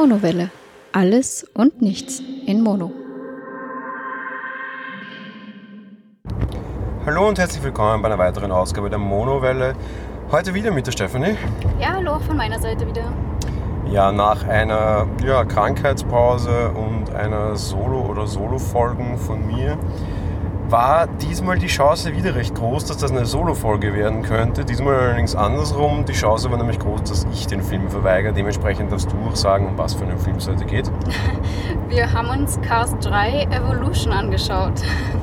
Monowelle. Alles und nichts in Mono. Hallo und herzlich willkommen bei einer weiteren Ausgabe der Monowelle. Heute wieder mit der Stefanie. Ja, hallo auch von meiner Seite wieder. Ja, nach einer ja, Krankheitspause und einer Solo- oder Solo-Folgen von mir war diesmal die Chance wieder recht groß, dass das eine Solo-Folge werden könnte. Diesmal allerdings andersrum. Die Chance war nämlich groß, dass ich den Film verweigere. Dementsprechend darfst du auch sagen, um was für einen Film es heute geht. Wir haben uns Cars 3 Evolution angeschaut.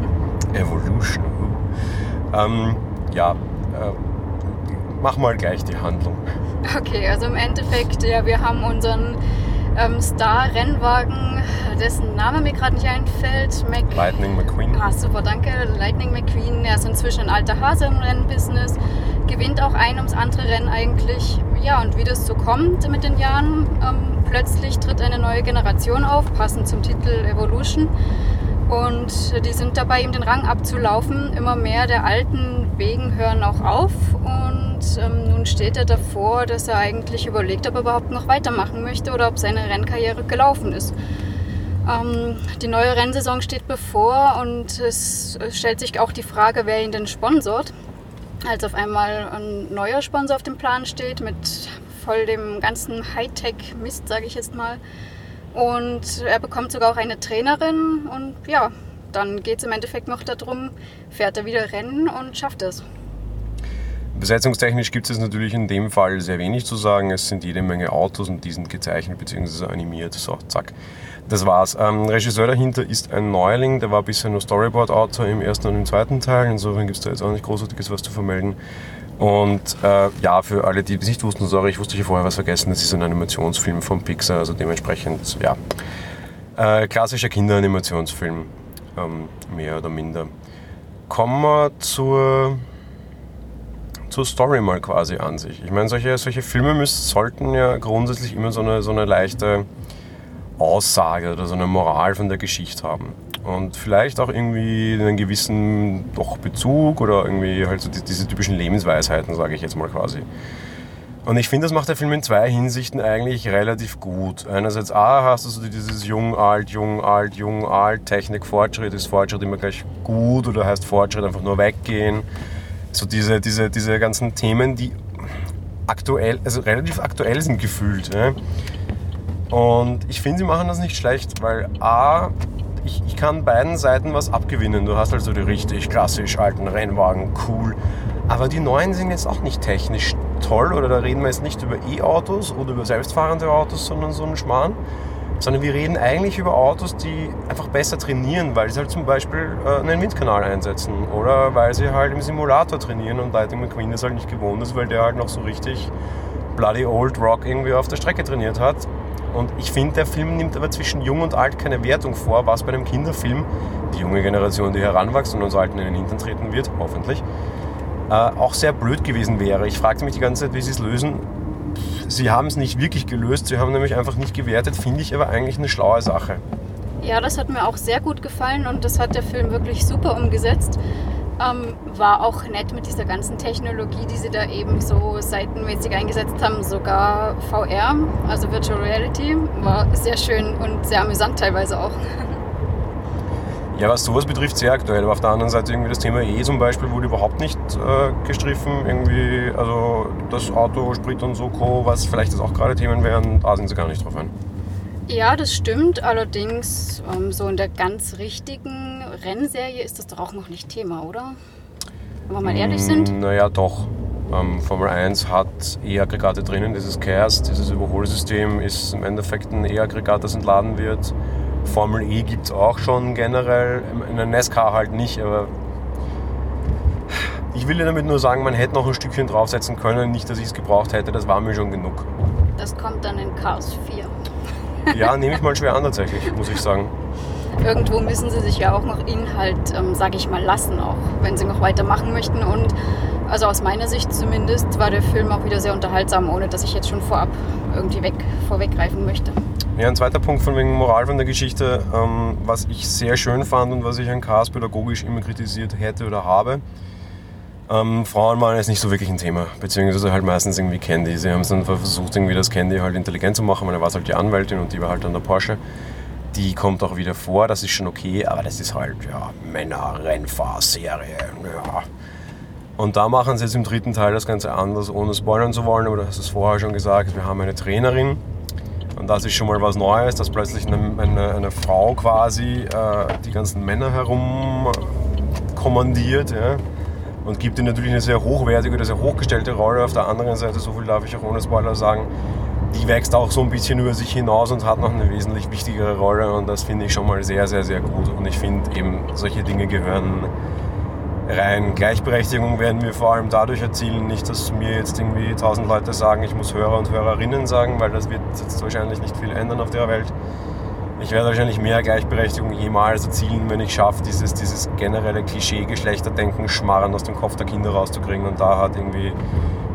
Evolution. Ähm, ja, äh, mach mal gleich die Handlung. Okay, also im Endeffekt, ja, wir haben unseren ähm, Star-Rennwagen, dessen Name mir gerade nicht einfällt. Mac Lightning McQueen. Ah, super, danke. Lightning McQueen, er ist inzwischen ein alter Hase im Rennbusiness, gewinnt auch ein ums andere Rennen eigentlich. Ja, und wie das so kommt mit den Jahren, ähm, plötzlich tritt eine neue Generation auf, passend zum Titel Evolution. Und die sind dabei, ihm den Rang abzulaufen. Immer mehr der alten Wegen hören auch auf. Und ähm, nun steht er davor, dass er eigentlich überlegt, ob er überhaupt noch weitermachen möchte oder ob seine Rennkarriere gelaufen ist. Ähm, die neue Rennsaison steht bevor und es stellt sich auch die Frage, wer ihn denn sponsort. Als auf einmal ein neuer Sponsor auf dem Plan steht mit voll dem ganzen Hightech-Mist, sage ich jetzt mal. Und er bekommt sogar auch eine Trainerin und ja, dann geht es im Endeffekt noch darum, fährt er wieder Rennen und schafft es. Besetzungstechnisch gibt es natürlich in dem Fall sehr wenig zu sagen. Es sind jede Menge Autos und die sind gezeichnet bzw. animiert. So, zack. Das war's. Ähm, Regisseur dahinter ist ein Neuling, der war bisher nur Storyboard-Autor im ersten und im zweiten Teil. Insofern gibt es da jetzt auch nicht großartiges was zu vermelden. Und äh, ja, für alle, die es nicht wussten, sorry, ich wusste hier vorher was vergessen, das ist ein Animationsfilm von Pixar, also dementsprechend, ja, äh, klassischer Kinderanimationsfilm, ähm, mehr oder minder. Kommen wir zur, zur Story mal quasi an sich. Ich meine, solche, solche Filme müssen, sollten ja grundsätzlich immer so eine, so eine leichte Aussage oder so eine Moral von der Geschichte haben und vielleicht auch irgendwie einen gewissen doch Bezug oder irgendwie halt so diese typischen Lebensweisheiten, sage ich jetzt mal quasi. Und ich finde, das macht der Film in zwei Hinsichten eigentlich relativ gut. Einerseits A, hast du so dieses jung, alt, jung, alt, jung, alt, Technik, Fortschritt, ist Fortschritt immer gleich gut oder heißt Fortschritt einfach nur weggehen. So diese, diese, diese ganzen Themen, die aktuell, also relativ aktuell sind gefühlt. Ja? Und ich finde, sie machen das nicht schlecht, weil A, ich, ich kann beiden Seiten was abgewinnen. Du hast also die richtig klassisch alten Rennwagen, cool. Aber die neuen sind jetzt auch nicht technisch toll oder da reden wir jetzt nicht über E-Autos oder über selbstfahrende Autos, sondern so einen Schmarrn. Sondern wir reden eigentlich über Autos, die einfach besser trainieren, weil sie halt zum Beispiel äh, einen Windkanal einsetzen oder weil sie halt im Simulator trainieren und Lightning McQueen das halt nicht gewohnt ist, weil der halt noch so richtig bloody old rock irgendwie auf der Strecke trainiert hat und ich finde, der Film nimmt aber zwischen Jung und Alt keine Wertung vor, was bei einem Kinderfilm, die junge Generation, die heranwächst und uns Alten in den Hintern treten wird, hoffentlich, äh, auch sehr blöd gewesen wäre. Ich fragte mich die ganze Zeit, wie sie es lösen. Sie haben es nicht wirklich gelöst, sie haben nämlich einfach nicht gewertet, finde ich aber eigentlich eine schlaue Sache. Ja, das hat mir auch sehr gut gefallen und das hat der Film wirklich super umgesetzt. Ähm, war auch nett mit dieser ganzen Technologie, die sie da eben so seitenmäßig eingesetzt haben. Sogar VR, also Virtual Reality, war sehr schön und sehr amüsant teilweise auch. Ja, was sowas betrifft, sehr aktuell. Aber auf der anderen Seite irgendwie das Thema E zum Beispiel wurde überhaupt nicht äh, gestriffen. Irgendwie, also das Auto, Sprit und so Co., was vielleicht jetzt auch gerade Themen wären, da sind sie gar nicht drauf ein. Ja, das stimmt. Allerdings, ähm, so in der ganz richtigen Rennserie ist das doch auch noch nicht Thema, oder? Wenn wir mal ehrlich sind. Mm, naja, doch. Ähm, Formel 1 hat E-Aggregate drinnen, dieses CARES, dieses Überholsystem ist im Endeffekt ein E-Aggregat, das entladen wird. Formel E gibt es auch schon generell, in der NASCAR halt nicht, aber ich will dir damit nur sagen, man hätte noch ein Stückchen draufsetzen können, nicht, dass ich es gebraucht hätte, das war mir schon genug. Das kommt dann in Cars 4. Ja, nehme ich mal schwer an tatsächlich, muss ich sagen. Irgendwo müssen sie sich ja auch noch Inhalt, ähm, sage ich mal, lassen, auch wenn sie noch weitermachen möchten. Und also aus meiner Sicht zumindest war der Film auch wieder sehr unterhaltsam, ohne dass ich jetzt schon vorab irgendwie weg, vorweggreifen möchte. Ja, ein zweiter Punkt von wegen Moral von der Geschichte, ähm, was ich sehr schön fand und was ich an Cars pädagogisch immer kritisiert hätte oder habe, Ähm, Frauenmann ist nicht so wirklich ein Thema, beziehungsweise halt meistens irgendwie Candy. Sie haben es dann versucht, irgendwie das Candy halt intelligent zu machen, weil er war halt die Anwältin und die war halt dann der Porsche. Die kommt auch wieder vor, das ist schon okay, aber das ist halt, ja, Männer-Rennfahrserie, ja. Und da machen sie jetzt im dritten Teil das Ganze anders, ohne spoilern zu wollen, aber du hast es vorher schon gesagt, wir haben eine Trainerin und das ist schon mal was Neues, dass plötzlich eine, eine, eine Frau quasi äh, die ganzen Männer herum kommandiert ja, und gibt ihnen natürlich eine sehr hochwertige oder sehr hochgestellte Rolle. Auf der anderen Seite, so viel darf ich auch ohne Spoiler sagen, die wächst auch so ein bisschen über sich hinaus und hat noch eine wesentlich wichtigere Rolle und das finde ich schon mal sehr, sehr, sehr gut. Und ich finde eben, solche Dinge gehören rein. Gleichberechtigung werden wir vor allem dadurch erzielen, nicht, dass mir jetzt irgendwie tausend Leute sagen, ich muss Hörer und Hörerinnen sagen, weil das wird jetzt wahrscheinlich nicht viel ändern auf der Welt. Ich werde wahrscheinlich mehr Gleichberechtigung jemals erzielen, wenn ich schaffe, dieses, dieses generelle Klischee-Geschlechterdenken, Schmarren aus dem Kopf der Kinder rauszukriegen. Und da hat irgendwie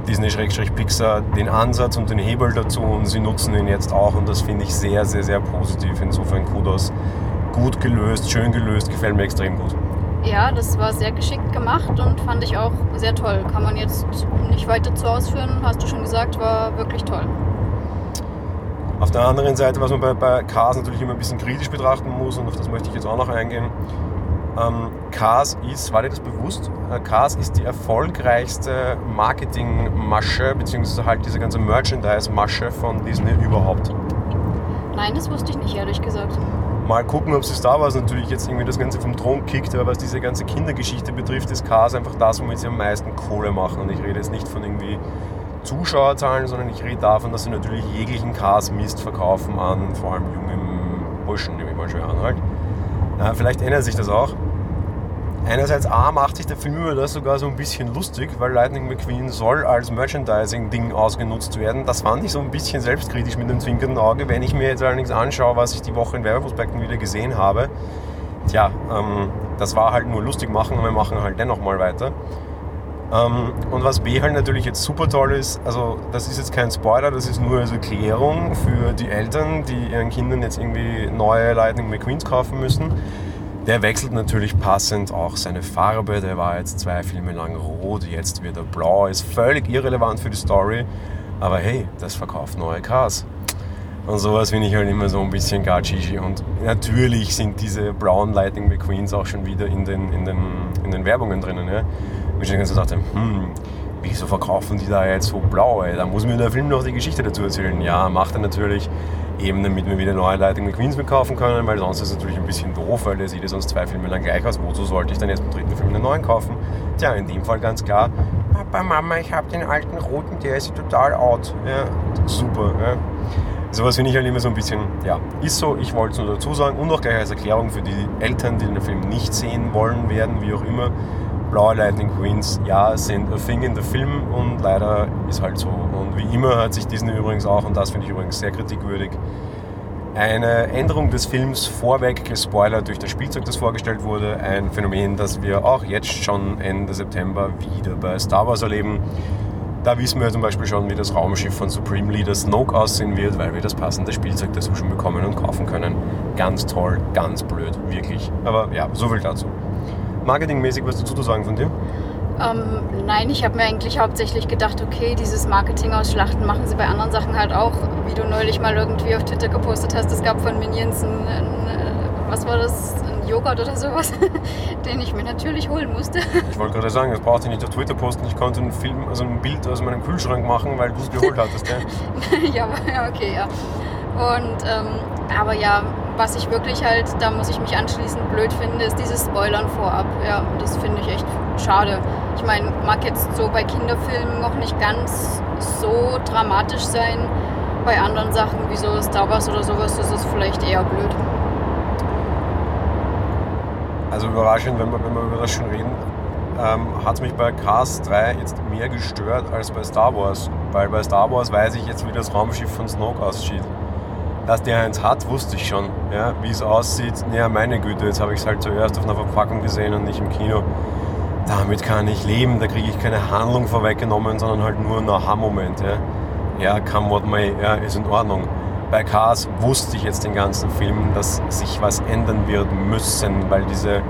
Disney-Pixar den Ansatz und den Hebel dazu und sie nutzen ihn jetzt auch und das finde ich sehr, sehr, sehr positiv. Insofern Kudos. Gut gelöst, schön gelöst, gefällt mir extrem gut. Ja, das war sehr geschickt gemacht und fand ich auch sehr toll. Kann man jetzt nicht weiter zu ausführen, hast du schon gesagt, war wirklich toll. Auf der anderen Seite, was man bei, bei Cars natürlich immer ein bisschen kritisch betrachten muss, und auf das möchte ich jetzt auch noch eingehen, ähm, Cars ist, war dir das bewusst? Äh, Cars ist die erfolgreichste Marketingmasche, beziehungsweise halt diese ganze Merchandise-Masche von Disney überhaupt. Nein, das wusste ich nicht, ehrlich gesagt. Mal gucken, ob sie Star Wars natürlich jetzt irgendwie das Ganze vom Thron kickt, aber was diese ganze Kindergeschichte betrifft, ist Cars einfach das, womit sie am meisten Kohle machen. Und ich rede jetzt nicht von irgendwie Zuschauerzahlen, sondern ich rede davon, dass sie natürlich jeglichen Cars-Mist verkaufen an vor allem jungen Burschen, nehme ich mal schwer an halt. Äh, vielleicht ändert sich das auch. Einerseits A macht sich der Film über das sogar so ein bisschen lustig, weil Lightning McQueen soll als Merchandising-Ding ausgenutzt werden. Das fand ich so ein bisschen selbstkritisch mit einem zwinkernden Auge. Wenn ich mir jetzt allerdings anschaue, was ich die Woche in Werbeprospekten wieder gesehen habe, tja, ähm, das war halt nur lustig machen und wir machen halt dennoch mal weiter. Ähm, und was B halt natürlich jetzt super toll ist, also das ist jetzt kein Spoiler, das ist nur als Erklärung für die Eltern, die ihren Kindern jetzt irgendwie neue Lightning McQueens kaufen müssen der wechselt natürlich passend auch seine Farbe. Der war jetzt zwei Filme lang rot, jetzt wird er blau. Ist völlig irrelevant für die Story. Aber hey, das verkauft neue Cars. Und sowas finde ich halt immer so ein bisschen Gachichi. Und natürlich sind diese blauen Lightning McQueens auch schon wieder in den, in den, in den Werbungen drinnen. Ja? Und ich dann so dachte, hm, wieso verkaufen die da jetzt so blau? Ey? Da muss mir der Film noch die Geschichte dazu erzählen. Ja, macht er natürlich eben damit wir wieder neue Lightning McQueens mitkaufen können, weil sonst ist es natürlich ein bisschen doof, weil der sieht ja sonst zwei Filme lang gleich aus. Wozu sollte ich dann jetzt beim dritten Film einen neuen kaufen? Tja, in dem Fall ganz klar, Papa, Mama, ich habe den alten roten, der ist total out. Ja, super. Ja. Sowas finde ich halt immer so ein bisschen, ja, ist so, ich wollte es nur dazu sagen und auch gleich als Erklärung für die Eltern, die den Film nicht sehen wollen werden, wie auch immer blaue Lightning Queens, ja, sind a thing in the Film und leider ist halt so. Und wie immer hat sich Disney übrigens auch, und das finde ich übrigens sehr kritikwürdig, eine Änderung des Films vorweg gespoilert durch das Spielzeug, das vorgestellt wurde. Ein Phänomen, das wir auch jetzt schon Ende September wieder bei Star Wars erleben. Da wissen wir zum Beispiel schon, wie das Raumschiff von Supreme Leader Snoke aussehen wird, weil wir das passende Spielzeug dazu schon bekommen und kaufen können. Ganz toll, ganz blöd, wirklich. Aber ja, so viel dazu marketingmäßig was dazu zu sagen von dir? Ähm, nein, ich habe mir eigentlich hauptsächlich gedacht, okay, dieses Marketing aus Schlachten machen sie bei anderen Sachen halt auch, wie du neulich mal irgendwie auf Twitter gepostet hast. Es gab von Minions ein, ein äh, was war das, ein Joghurt oder sowas, den ich mir natürlich holen musste. Ich wollte gerade sagen, das brauchte ich nicht auf Twitter posten, ich konnte einen Film, also ein Bild aus meinem Kühlschrank machen, weil du es geholt hattest. Ja, ja okay, ja. Und, ähm, aber ja, was ich wirklich halt, da muss ich mich anschließend blöd finde, ist dieses Spoilern vorab. Ja, das finde ich echt schade. Ich meine, mag jetzt so bei Kinderfilmen noch nicht ganz so dramatisch sein. Bei anderen Sachen wie so Star Wars oder sowas ist es vielleicht eher blöd. Also überraschend, wenn wir, wenn wir über das schon reden, ähm, hat es mich bei Cars 3 jetzt mehr gestört als bei Star Wars. Weil bei Star Wars weiß ich jetzt, wie das Raumschiff von Snoke aussieht dass der eins hat, wusste ich schon. Ja, wie es aussieht, ja meine Güte, jetzt habe ich es halt zuerst auf einer Verpackung gesehen und nicht im Kino. Damit kann ich leben, da kriege ich keine Handlung vorweggenommen, sondern halt nur einen Aha-Moment. Ja. ja, come what may, ja, ist in Ordnung. Bei Cars wusste ich jetzt den ganzen Film, dass sich was ändern wird müssen, weil diese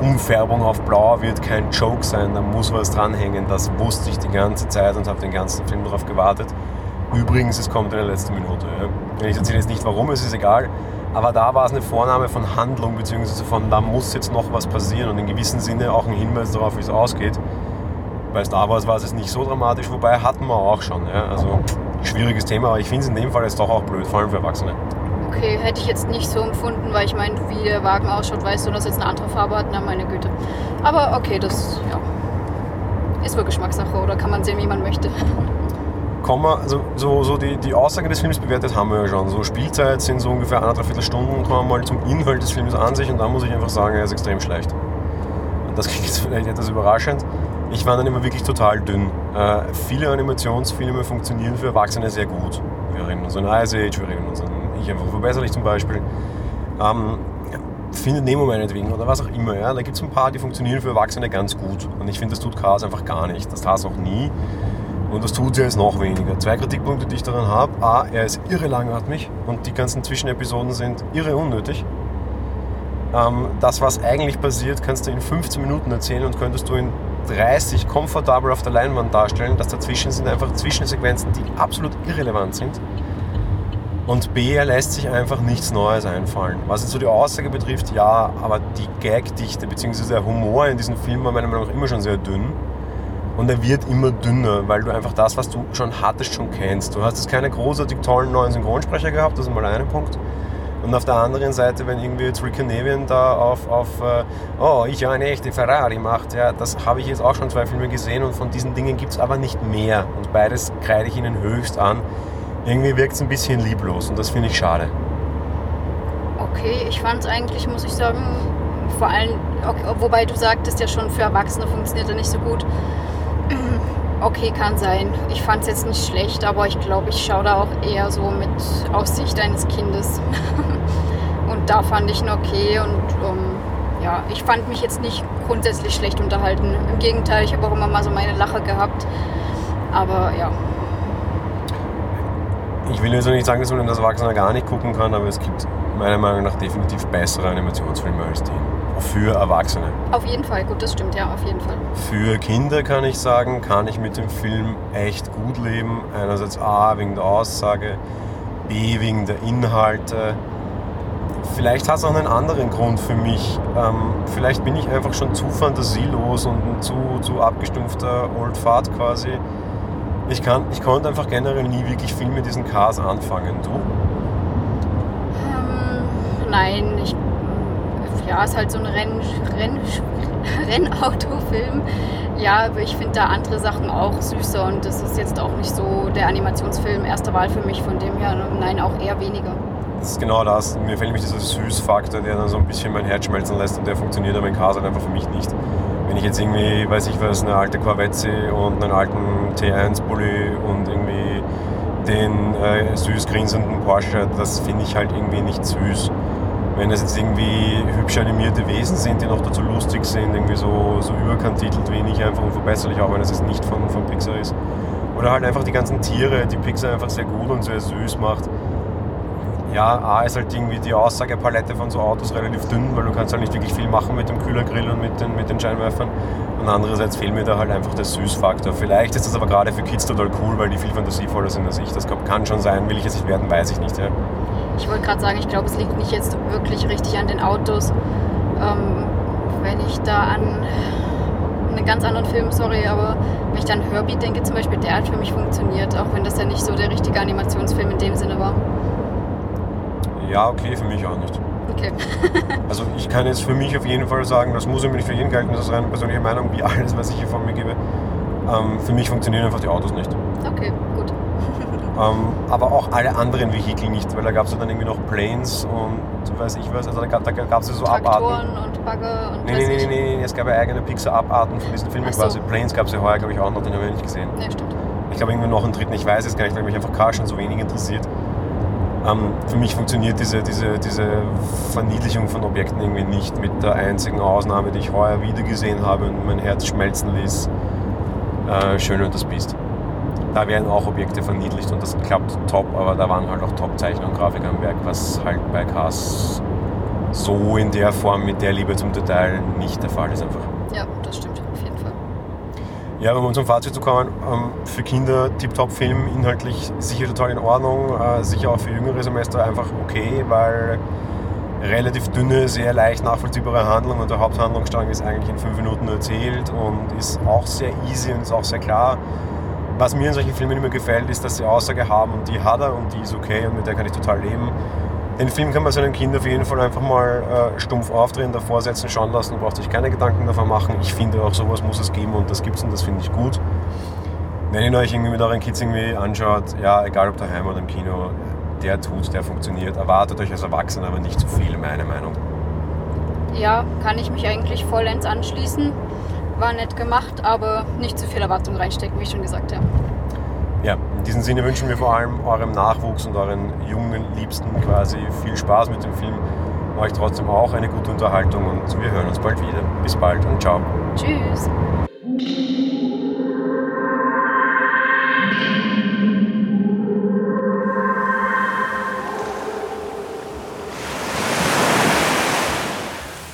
Umfärbung auf blau wird kein Joke sein, da muss was dranhängen. Das wusste ich die ganze Zeit und habe den ganzen Film darauf gewartet. Übrigens, es kommt in der letzten Minute. Ja. Ich erzähle jetzt nicht warum, es ist egal. Aber da war es eine Vornahme von Handlung, beziehungsweise von da muss jetzt noch was passieren und in gewissem Sinne auch ein Hinweis darauf, wie es ausgeht. Bei Star Wars war es nicht so dramatisch, wobei hatten wir auch schon. Ja. Also schwieriges Thema, aber ich finde es in dem Fall jetzt doch auch blöd, vor allem für Erwachsene. Okay, hätte ich jetzt nicht so empfunden, weil ich meine, wie der Wagen ausschaut, weißt du, dass jetzt eine andere Farbe hat, na meine Güte. Aber okay, das ja, ist wohl Geschmackssache oder kann man sehen, wie man möchte. Kommen wir, also so, so die, die Aussage des Films bewertet haben wir ja schon. So Spielzeit sind so ungefähr anderthalb Stunden, kommen wir mal zum Inhalt des Films an sich und da muss ich einfach sagen, er ist extrem schlecht. Und das klingt jetzt vielleicht etwas überraschend. Ich war dann immer wirklich total dünn. Äh, viele Animationsfilme funktionieren für Erwachsene sehr gut. Wir reden uns an Ice Age, wir reden uns an Ich einfach verbesserlich zum Beispiel. Ähm, findet Nemo meinetwegen oder was auch immer. Ja? Da gibt es ein paar, die funktionieren für Erwachsene ganz gut. Und ich finde, das tut Cars einfach gar nicht. Das tat es noch nie. Und das tut sie jetzt noch weniger. Zwei Kritikpunkte, die ich daran habe. A, er ist irre langatmig und die ganzen Zwischenepisoden sind irre unnötig. Ähm, das, was eigentlich passiert, kannst du in 15 Minuten erzählen und könntest du in 30 komfortabel auf der Leinwand darstellen. Das dazwischen sind einfach Zwischensequenzen, die absolut irrelevant sind. Und B, er lässt sich einfach nichts Neues einfallen. Was jetzt so die Aussage betrifft, ja, aber die Gagdichte bzw. der Humor in diesem Film war meiner Meinung nach immer schon sehr dünn. Und er wird immer dünner, weil du einfach das, was du schon hattest, schon kennst. Du hast jetzt keine großartig tollen neuen Synchronsprecher gehabt, das ist mal ein Punkt. Und auf der anderen Seite, wenn irgendwie jetzt Rick Navian da auf, auf äh, oh, ich eine echte Ferrari macht, ja, das habe ich jetzt auch schon zwei Filme gesehen und von diesen Dingen gibt es aber nicht mehr. Und beides kreide ich ihnen höchst an. Irgendwie wirkt es ein bisschen lieblos und das finde ich schade. Okay, ich fand es eigentlich, muss ich sagen, vor allem, wobei du sagtest ja schon, für Erwachsene funktioniert er nicht so gut. Okay, kann sein. Ich fand es jetzt nicht schlecht, aber ich glaube, ich schaue da auch eher so mit Aussicht eines Kindes. und da fand ich ihn okay und um, ja, ich fand mich jetzt nicht grundsätzlich schlecht unterhalten. Im Gegenteil, ich habe auch immer mal so meine Lache gehabt. Aber ja. Ich will jetzt nicht sagen, dass man das Erwachsener gar nicht gucken kann, aber es gibt meiner Meinung nach definitiv bessere Animationsfilme als die für Erwachsene. Auf jeden Fall, gut, das stimmt, ja, auf jeden Fall. Für Kinder kann ich sagen, kann ich mit dem Film echt gut leben. Einerseits A, wegen der Aussage, B, wegen der Inhalte. Vielleicht hat es auch einen anderen Grund für mich. Ähm, vielleicht bin ich einfach schon zu fantasielos und ein zu, zu abgestumpfter Old Fart quasi. Ich, kann, ich konnte einfach generell nie wirklich viel mit diesen Cars anfangen. Du? Nein, ich ja, ist halt so ein Renn, Renn, Rennautofilm. Ja, aber ich finde da andere Sachen auch süßer und das ist jetzt auch nicht so der Animationsfilm erster Wahl für mich, von dem her, nein, auch eher weniger. Das ist genau das. Mir fällt nämlich dieser Süßfaktor, der dann so ein bisschen mein Herz schmelzen lässt und der funktioniert aber in Cars halt einfach für mich nicht. Wenn ich jetzt irgendwie, weiß ich was, eine alte Corvette und einen alten T1-Bully und irgendwie den äh, süß grinsenden Porsche, das finde ich halt irgendwie nicht süß wenn es jetzt irgendwie hübsch animierte Wesen sind, die noch dazu lustig sind, irgendwie so, so überkantitelt wenig, einfach unverbesserlich, auch wenn es jetzt nicht von, von Pixar ist. Oder halt einfach die ganzen Tiere, die Pixar einfach sehr gut und sehr süß macht. Ja, A ist halt irgendwie die Aussagepalette von so Autos relativ dünn, weil du kannst halt nicht wirklich viel machen mit dem Kühlergrill und mit den, mit den Scheinwerfern. Und andererseits fehlt mir da halt einfach der Süßfaktor. Vielleicht ist das aber gerade für Kids total cool, weil die viel fantasievoller sind als ich. Das kann schon sein, will ich jetzt nicht werden, weiß ich nicht. Ja. Ich wollte gerade sagen, ich glaube, es liegt nicht jetzt wirklich richtig an den Autos. Ähm, wenn ich da an einen ganz anderen Film, sorry, aber wenn ich dann an Herbie denke zum Beispiel, der hat für mich funktioniert, auch wenn das ja nicht so der richtige Animationsfilm in dem Sinne war. Ja, okay, für mich auch nicht. Okay. also ich kann jetzt für mich auf jeden Fall sagen, das muss ja nicht für jeden gelten, das ist eine persönliche Meinung, wie alles, was ich hier von mir gebe. Ähm, für mich funktionieren einfach die Autos nicht. Okay. Ähm, aber auch alle anderen Vehikel nicht, weil da gab es dann irgendwie noch Planes und weiß ich was, also da, da gab es so Traktoren Abarten. und Bagger und nee, nee, nee, nee, nee, es gab ja eigene Pixar-Abarten von diesen Filmen so. quasi. Planes gab es ja heuer, glaube ich, auch noch, den habe ich nicht gesehen. Ja, stimmt. Ich glaube irgendwie noch einen dritten, ich weiß es gar nicht, weil mich einfach Car schon so wenig interessiert. Ähm, für mich funktioniert diese, diese, diese Verniedlichung von Objekten irgendwie nicht mit der einzigen Ausnahme, die ich heuer wieder gesehen habe und mein Herz schmelzen ließ. Äh, Schön und das Biest da werden auch Objekte verniedlicht und das klappt top, aber da waren halt auch Top-Zeichner und Grafiker am Werk, was halt bei Cars so in der Form mit der Liebe zum Detail nicht der Fall ist einfach. Ja, das stimmt auf jeden Fall. Ja, um unserem Fazit zu kommen, ähm, für Kinder Tip-Top-Film, inhaltlich sicher total in Ordnung, äh, sicher auch für jüngere Semester einfach okay, weil relativ dünne, sehr leicht nachvollziehbare Handlung und der Haupthandlungsstrang ist eigentlich in fünf Minuten erzählt und ist auch sehr easy und ist auch sehr klar. Was mir in solchen Filmen immer gefällt, ist, dass sie Aussage haben und die hat er und die ist okay und mit der kann ich total leben. Den Film kann man seinen Kindern auf jeden Fall einfach mal äh, stumpf aufdrehen, davor setzen, schauen lassen, braucht sich keine Gedanken davon machen. Ich finde auch sowas muss es geben und das gibt es und das finde ich gut. Wenn ihr euch irgendwie mit euren Kids irgendwie anschaut, ja, egal ob daheim oder im Kino, der tut, der funktioniert. Erwartet euch als Erwachsener aber nicht zu viel, meine Meinung. Ja, kann ich mich eigentlich vollends anschließen. War nett gemacht, aber nicht zu viel Erwartung reinstecken, wie ich schon gesagt habe. Ja, in diesem Sinne wünschen wir vor allem eurem Nachwuchs und euren jungen Liebsten quasi viel Spaß mit dem Film. Euch trotzdem auch eine gute Unterhaltung und wir hören uns bald wieder. Bis bald und ciao. Tschüss.